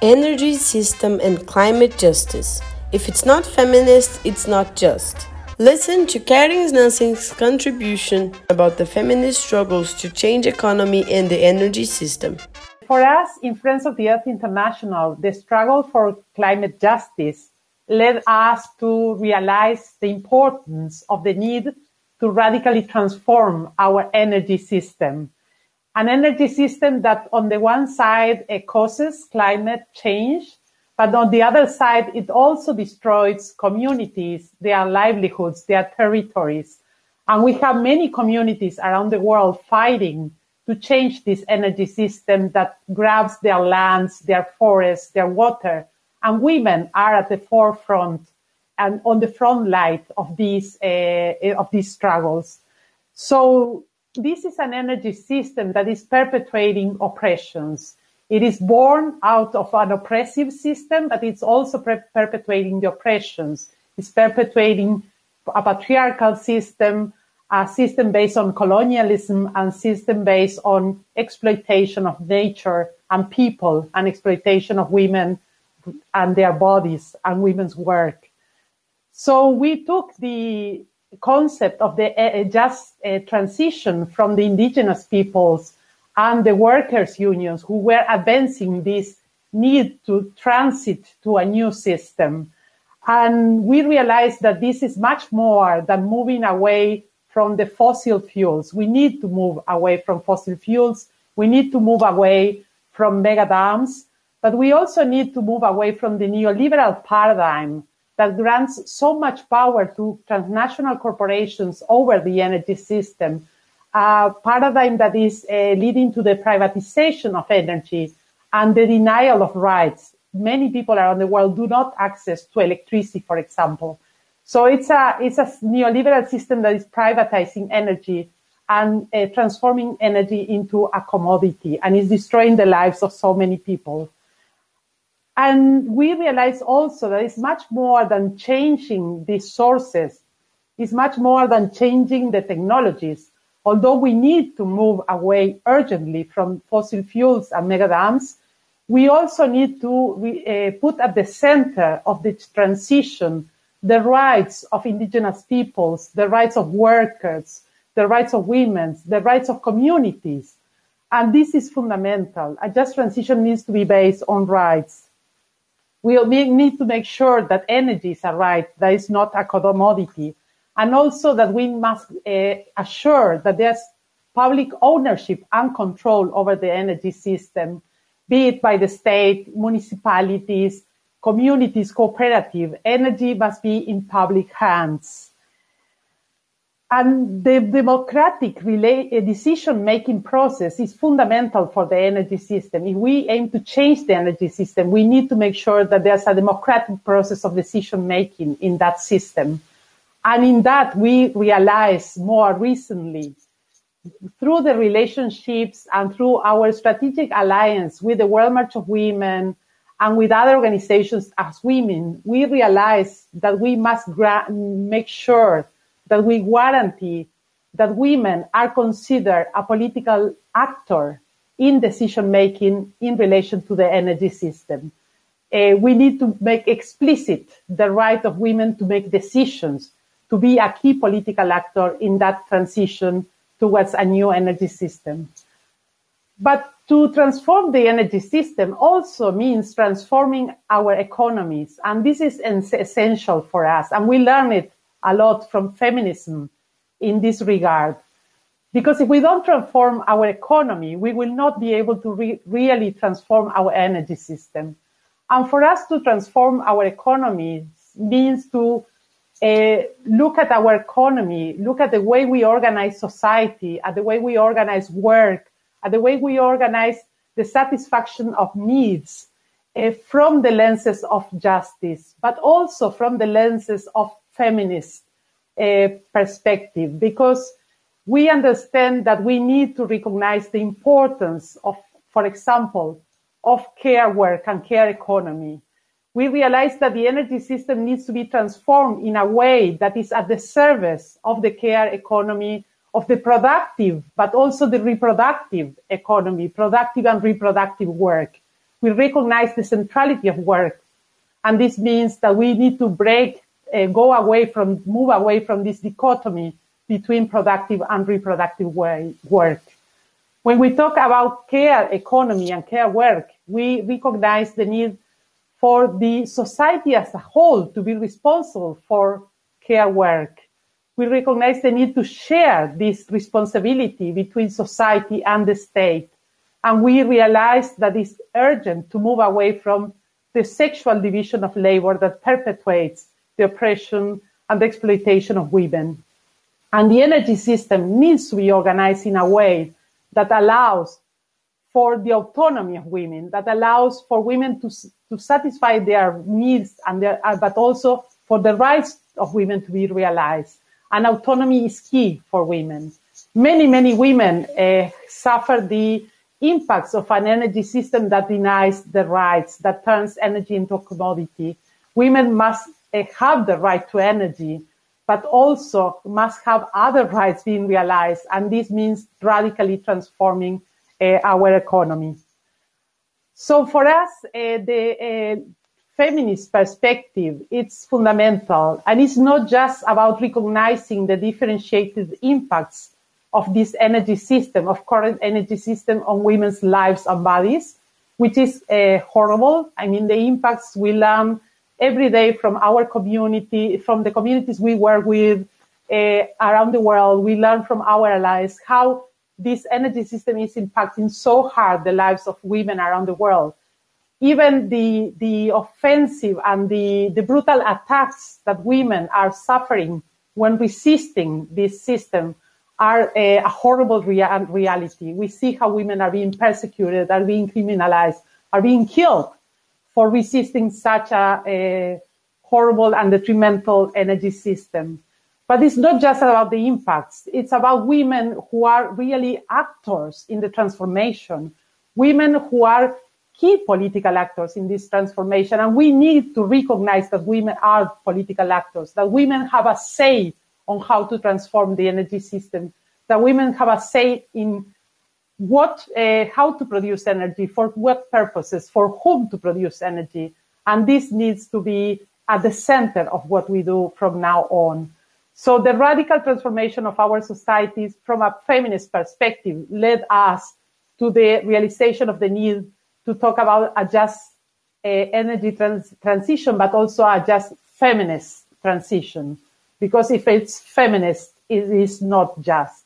Energy system and climate justice. If it's not feminist, it's not just. Listen to Karin Nansen's contribution about the feminist struggles to change economy and the energy system. For us in Friends of the Earth International, the struggle for climate justice led us to realize the importance of the need to radically transform our energy system an energy system that on the one side causes climate change, but on the other side, it also destroys communities, their livelihoods, their territories. And we have many communities around the world fighting to change this energy system that grabs their lands, their forests, their water. And women are at the forefront and on the front line of these, uh, of these struggles. So this is an energy system that is perpetuating oppressions. It is born out of an oppressive system, but it's also per- perpetuating the oppressions. It's perpetuating a patriarchal system, a system based on colonialism and system based on exploitation of nature and people and exploitation of women and their bodies and women's work. So we took the concept of the uh, just uh, transition from the indigenous peoples and the workers' unions who were advancing this need to transit to a new system. And we realized that this is much more than moving away from the fossil fuels. We need to move away from fossil fuels. We need to move away from mega dams, but we also need to move away from the neoliberal paradigm that grants so much power to transnational corporations over the energy system, a paradigm that is uh, leading to the privatization of energy and the denial of rights. Many people around the world do not access to electricity, for example. So it's a, it's a neoliberal system that is privatizing energy and uh, transforming energy into a commodity and is destroying the lives of so many people. And we realize also that it's much more than changing these sources. It's much more than changing the technologies. Although we need to move away urgently from fossil fuels and mega dams, we also need to uh, put at the center of the transition the rights of indigenous peoples, the rights of workers, the rights of women, the rights of communities. And this is fundamental. A just transition needs to be based on rights we need to make sure that energy is a right, that is not a commodity, and also that we must uh, assure that there's public ownership and control over the energy system, be it by the state, municipalities, communities, cooperative. Energy must be in public hands. And the democratic uh, decision making process is fundamental for the energy system. If we aim to change the energy system, we need to make sure that there's a democratic process of decision making in that system. And in that, we realize more recently through the relationships and through our strategic alliance with the World March of Women and with other organizations as women, we realize that we must make sure that we guarantee that women are considered a political actor in decision making in relation to the energy system. Uh, we need to make explicit the right of women to make decisions, to be a key political actor in that transition towards a new energy system. But to transform the energy system also means transforming our economies. And this is essential for us. And we learn it a lot from feminism in this regard. Because if we don't transform our economy, we will not be able to re- really transform our energy system. And for us to transform our economy means to uh, look at our economy, look at the way we organize society, at the way we organize work, at the way we organize the satisfaction of needs uh, from the lenses of justice, but also from the lenses of feminist uh, perspective because we understand that we need to recognize the importance of, for example, of care work and care economy. We realize that the energy system needs to be transformed in a way that is at the service of the care economy, of the productive, but also the reproductive economy, productive and reproductive work. we recognize the centrality of work. And this means that we need to break, uh, go away from, move away from this dichotomy between productive and reproductive way, work. When we talk about care economy and care work, we recognize the need for the society as a whole to be responsible for care work. We recognize the need to share this responsibility between society and the state. And we realize that it's urgent to move away from the sexual division of labor that perpetuates the oppression and the exploitation of women. And the energy system needs to be organized in a way that allows for the autonomy of women, that allows for women to, to satisfy their needs and their, uh, but also for the rights of women to be realized. And autonomy is key for women. Many, many women uh, suffer the impacts of an energy system that denies the rights, that turns energy into a commodity. Women must have the right to energy, but also must have other rights being realized. And this means radically transforming uh, our economy. So for us, uh, the uh, feminist perspective, it's fundamental. And it's not just about recognizing the differentiated impacts of this energy system, of current energy system on women's lives and bodies, which is uh, horrible. I mean, the impacts we learn every day from our community, from the communities we work with uh, around the world. We learn from our allies how this energy system is impacting so hard the lives of women around the world. Even the, the offensive and the, the brutal attacks that women are suffering when resisting this system are a, a horrible rea- reality. We see how women are being persecuted, are being criminalized, are being killed for resisting such a, a horrible and detrimental energy system. But it's not just about the impacts. It's about women who are really actors in the transformation, women who are key political actors in this transformation. And we need to recognize that women are political actors, that women have a say on how to transform the energy system, that women have a say in what, uh, how to produce energy, for what purposes, for whom to produce energy. And this needs to be at the center of what we do from now on. So the radical transformation of our societies from a feminist perspective led us to the realization of the need to talk about a just uh, energy trans- transition, but also a just feminist transition. Because if it's feminist, it is not just.